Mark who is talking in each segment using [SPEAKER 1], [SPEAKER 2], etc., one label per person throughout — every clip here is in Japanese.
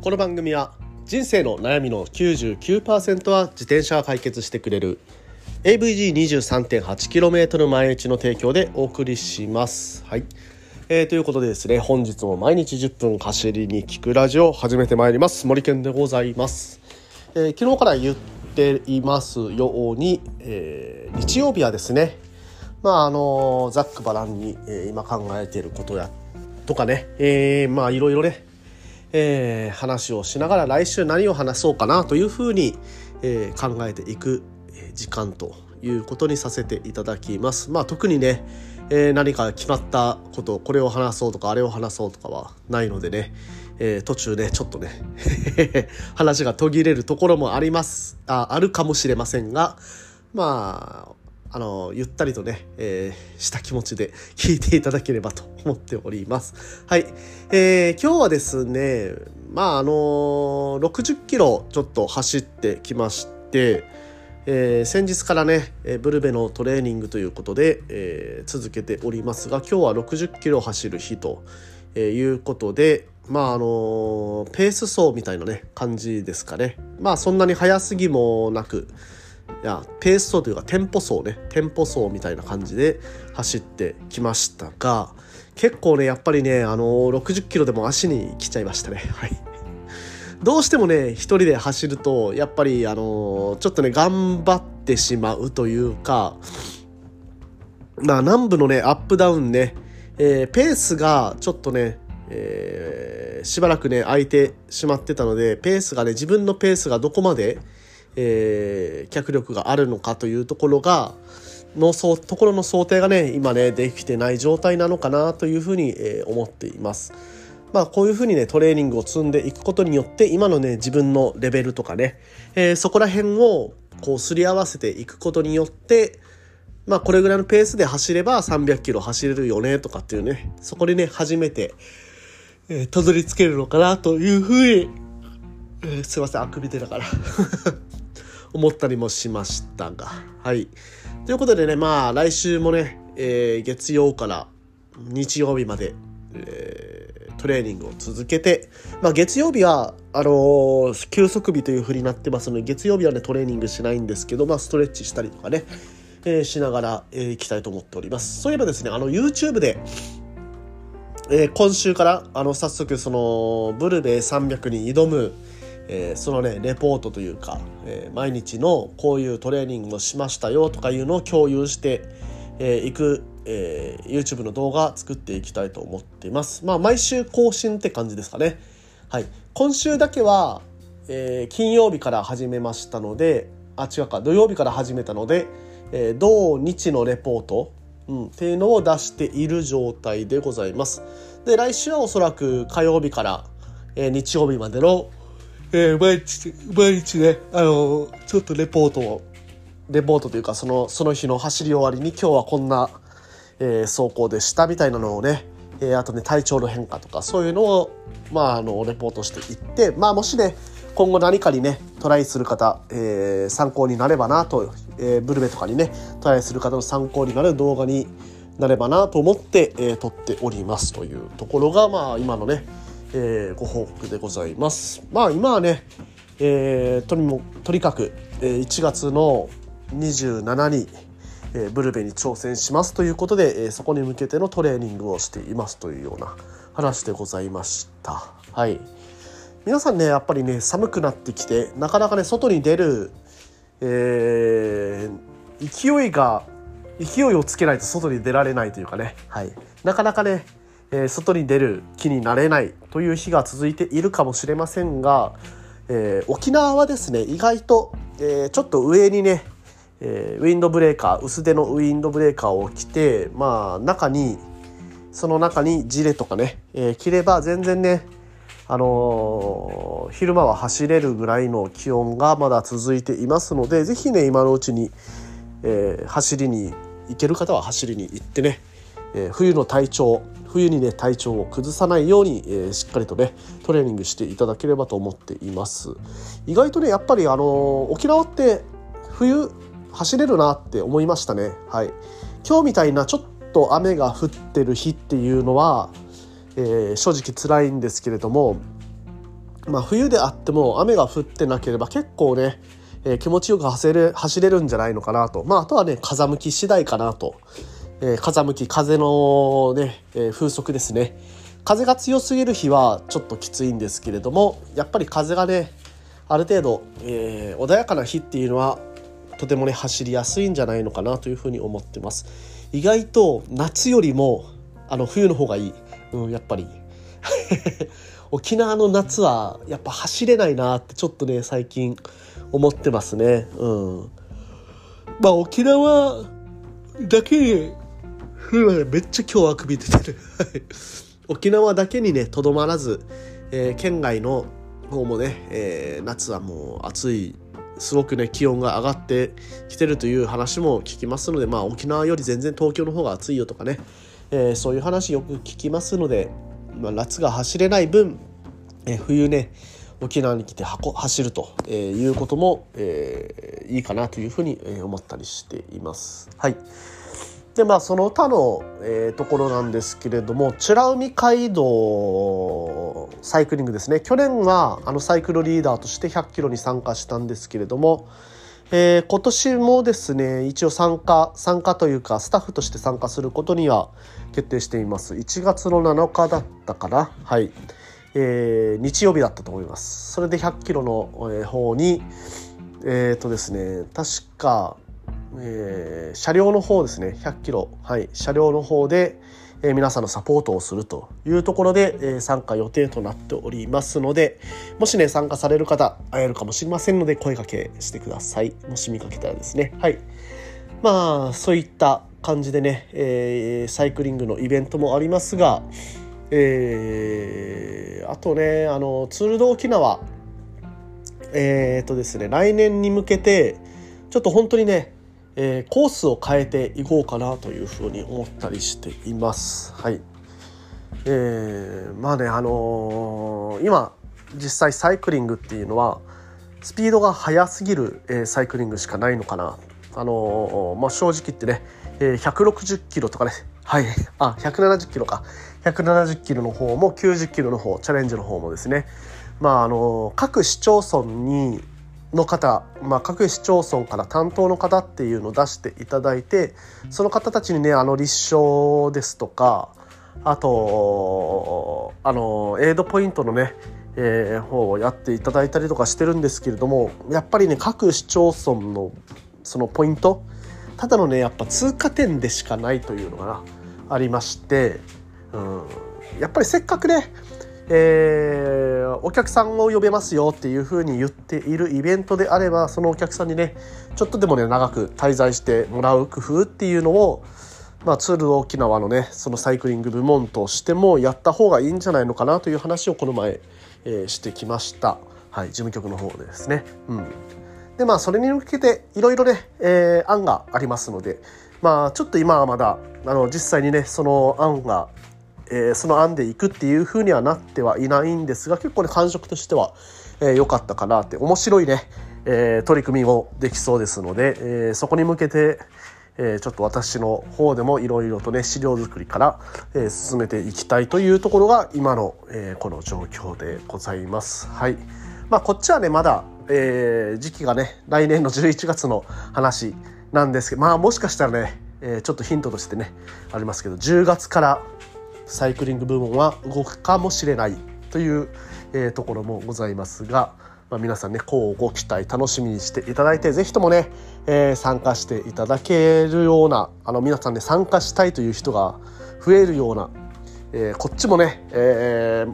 [SPEAKER 1] この番組は人生の悩みの99%は自転車が解決してくれる AVG23.8km 毎日の提供でお送りします。はい、えーということでですね本日も毎日10分走りに聞くラジオを始めてまいります。森健でございます、えー昨日から言っていますように、えー日曜日はですねまああのざっくばらんに、えー今考えていることやとかね、えーまあいろいろねえー話をしながら来週何を話そうかなというふうに、えー考えていく時間ということにさせていただきます。まあ特にね、えー何か決まったことこれを話そうとかあれを話そうとかはないのでね、えー途中ねちょっとね 話が途切れるところもありますああるかもしれませんがまああのゆったりとね、えーした気持ちで聞いていただければと思っております。はい、えー今日はですねまああのー60キロちょっと走ってきまして、えー先日からねえーブルベのトレーニングということで、えー続けておりますが今日は60キロ走る日と、いうことでまああのペース走みたいなね感じですかねまあそんなに速すぎもなくいやペース走というかテンポ走ね。テンポ走みたいな感じで走ってきましたが結構ねやっぱりねあの60キロでも足に来ちゃいましたね。はい。どうしてもね一人で走るとやっぱりあのちょっとね頑張ってしまうというかまあ南部のねアップダウンね、えーペースがちょっとねえーしばらくね空いてしまってたのでペースがね自分のペースがどこまでえー脚力があるのかというところがのそうところの想定がね今ねできてない状態なのかなというふうに、えー思っています。まあこういうふうにねトレーニングを積んでいくことによって今のね自分のレベルとかね、えーそこら辺をこうすり合わせていくことによってまあこれぐらいのペースで走れば300キロ走れるよねとかっていうねそこでね初めて、えーたどり着けるのかなというふうに、えーすいませんあくび出たから思ったりもしましたが。はい。ということでねまあ来週もね、えー月曜から日曜日まで、えートレーニングを続けて、まあ、月曜日はあのー休息日というふうになってますので月曜日はねトレーニングしないんですけど、まあ、ストレッチしたりとかね、えーしながら、えー、行きたいと思っております。そういえばですねあの YouTube でえ今週からあの早速そのブルベ300に挑む、えーそのねレポートというか、えー毎日のこういうトレーニングをしましたよとかいうのを共有してい、えーく、えー YouTube の動画作っていきたいと思っています。まあ毎週更新って感じですかね。はい。今週だけは、えー金曜日から始めましたのであ違うか。土曜日から始めたので、えー土日のレポートうん、っていうのを出している状態でございます。で来週はおそらく火曜日から、えー日曜日までの、えー毎日毎日ねあのちょっとレポートを。レポートというかそのその日の走り終わりに今日はこんな、えー走行でしたみたいなのをね、えーあとね体調の変化とかそういうのをまああのレポートしていってまあもしね今後何かにねトライする方、えー参考になればなと、えーブルベとかにねトライする方の参考になる動画になればなと思って、えー撮っておりますというところがまあ今のね、えーご報告でございます。まあ今はね、えーとにもとにかく、えー1月の27に、えーブルベに挑戦しますということで、えーそこに向けてのトレーニングをしていますというような話でございました。はい。皆さんねやっぱりね寒くなってきてなかなかね外に出る、えー勢いが勢いをつけないと外に出られないというかね、はい、なかなかね、えー外に出る気になれないという日が続いているかもしれませんが、えー沖縄はですね意外と、えーちょっと上にね、えウィンドブレーカー薄手のウィンドブレーカーを着てまあ中にその中にジレとかね、えー着れば全然ねあの昼間は走れるぐらいの気温がまだ続いていますのでぜひね今のうちに、え走りに行ける方は走りに行ってね、え冬の体調冬にね体調を崩さないように、えーしっかりとねトレーニングしていただければと思っています意外とねやっぱりあのー沖縄って冬走れるなって思いましたねはい今日みたいなちょっと雨が降ってる日っていうのは、えー正直辛いんですけれどもまあ、冬であっても雨が降ってなければ結構ね、えー、気持ちよく走れ走れるんじゃないのかなと。まあ、あとはね、風向き次第かなと。えー、風向き、風のね、えー、風速ですね。風が強すぎる日はちょっときついんですけれども、やっぱり風がね、ある程度、えー、穏やかな日っていうのはとてもね走りやすいんじゃないのかなというふうに思ってます。意外と夏よりもあの冬の方がいい、うん、やっぱり。沖縄の夏はやっぱ走れないなってちょっとね最近思ってますね。うん。まあ沖縄だけにめっちゃ今日あくび出てる。沖縄だけにねとどまらず、えー、県外の方もね、えー、夏はもう暑いすごくね気温が上がってきてるという話も聞きますのでまあ沖縄より全然東京の方が暑いよとかね、えー、そういう話よく聞きますので、まあ、夏が走れない分、えー、冬ね沖縄に来て走るということも、えー、いいかなというふうに思ったりしています。はい。でまあその他の、えー、ところなんですけれども美ら海街道サイクリングですね。去年はあのサイクルリーダーとして100キロに参加したんですけれども、えー、今年もですね一応参加参加というかスタッフとして参加することには決定しています。1月の7日だったかな。はい、えー、日曜日だったと思います。それで100キロの、え、方にえっ、ー、とですね確かえー、車両の方ですね。100キロ、はい、車両の方で、えー、皆さんのサポートをするというところで、えー、参加予定となっておりますのでもしね参加される方会えるかもしれませんので声かけしてください。もし見かけたらですね。はい。まあそういった感じでね、え、サイクリングのイベントもありますがえー、あとねあのツールド沖縄。えっ、とですね来年に向けてちょっと本当にねえー、コースを変えていこうかなというふうに思ったりしています。はい。えー、まあねあのー、今実際サイクリングっていうのはスピードが速すぎる、えー、サイクリングしかないのかな。あのー、まあ正直言ってね、えー、160キロとかねはいあ170キロか170キロの方も90キロの方チャレンジの方もですねまああの各市町村にの方、まあ、各市町村から担当の方っていうのを出していただいてその方たちにねあの立証ですとかあとあのエイドポイントのね、えー、方をやっていただいたりとかしてるんですけれどもやっぱりね各市町村のそのポイントただのねやっぱ通過点でしかないというのがありまして、うん、やっぱりせっかくねえー、お客さんを呼べますよっていうふうに言っているイベントであればそのお客さんにねちょっとでもね長く滞在してもらう工夫っていうのを、まあ、ツール沖縄のねそのサイクリング部門としてもやった方がいいんじゃないのかなという話をこの前、えー、してきました、はい、事務局の方でですね。うんでまあそれに向けていろいろね、えー、案がありますのでまあちょっと今はまだあの実際にねその案がえー、その案でいくっていう風にはなってはいないんですが結構ね感触としては良、えー、かったかなって面白いね、えー、取り組みもできそうですので、えー、そこに向けて、えー、ちょっと私の方でもいろいろとね資料作りから、えー、進めていきたいというところが今の、えー、この状況でございます。はいまあ、こっちはねまだ、えー、時期がね来年の11月の話なんですけどまあもしかしたらね、えー、ちょっとヒントとしてねありますけど10月からサイクリング部門は動くかもしれないという、えー、ところもございますが、まあ、皆さんねこうご期待楽しみにしていただいて是非ともね、えー、参加していただけるようなあの皆さんね参加したいという人が増えるような、えー、こっちもね、え、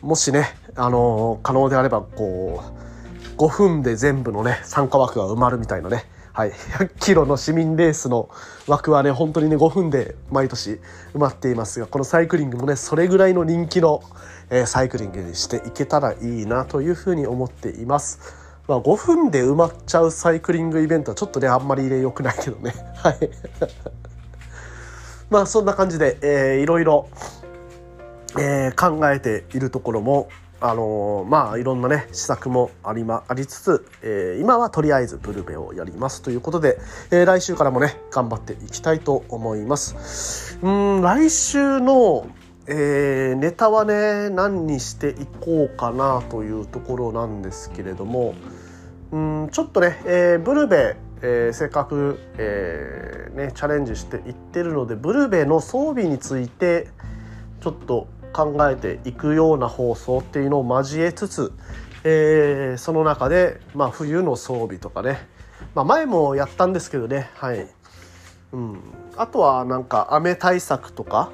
[SPEAKER 1] もしね、あの可能であればこう5分で全部のね参加枠が埋まるみたいなねはい、100 キロの市民レースの枠はね本当にね5分で毎年埋まっていますがこのサイクリングもねそれぐらいの人気の、えー、サイクリングにしていけたらいいなというふうに思っています。まあ、5分で埋まっちゃうサイクリングイベントはちょっとねあんまり入れ良くないけどね。はい。まあそんな感じで、えー、いろいろ、えー、考えているところもあのー、まあいろんなね施策もあり,、ま、ありつつ、えー、今はとりあえずブルベをやりますということで、えー、来週からもね頑張っていきたいと思います。うん来週のえー、ネタはね何にしていこうかなというところなんですけれどもうんちょっとね、えー、ブルベ、えー、せっかく、えーね、チャレンジしていってるのでブルベの装備についてちょっと考えていくような放送っていうのを交えつつ、えー、その中で、まあ、冬の装備とかね、まあ、前もやったんですけどね。はい、うん、あとはなんか雨対策とか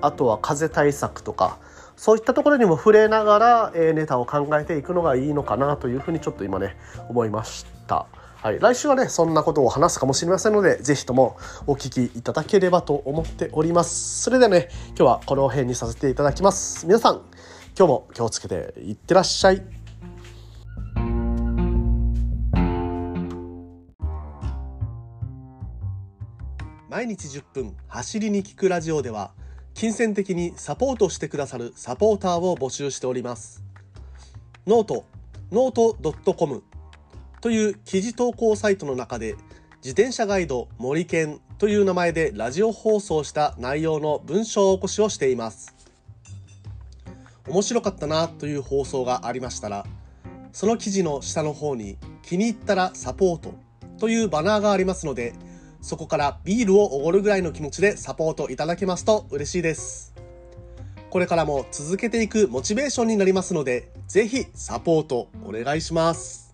[SPEAKER 1] あとは風対策とかそういったところにも触れながら、えー、ネタを考えていくのがいいのかなというふうにちょっと今ね思いました。はい、来週はねそんなことを話すかもしれませんので是非ともお聞きいただければと思っております。それではね今日はこの辺にさせていただきます。皆さん今日も気をつけていってらっしゃい。毎日10分走りに聞くラジオでは金銭的にサポートしてくださるサポーターを募集しております。note、note.com という記事投稿サイトの中で自転車ガイド森健という名前でラジオ放送した内容の文章起こしをしています。面白かったなという放送がありましたら、その記事の下の方に気に入ったらサポートというバナーがありますので、そこからビールをおごるぐらいの気持ちでサポートいただけますと嬉しいです。これからも続けていくモチベーションになりますので、ぜひサポートお願いします。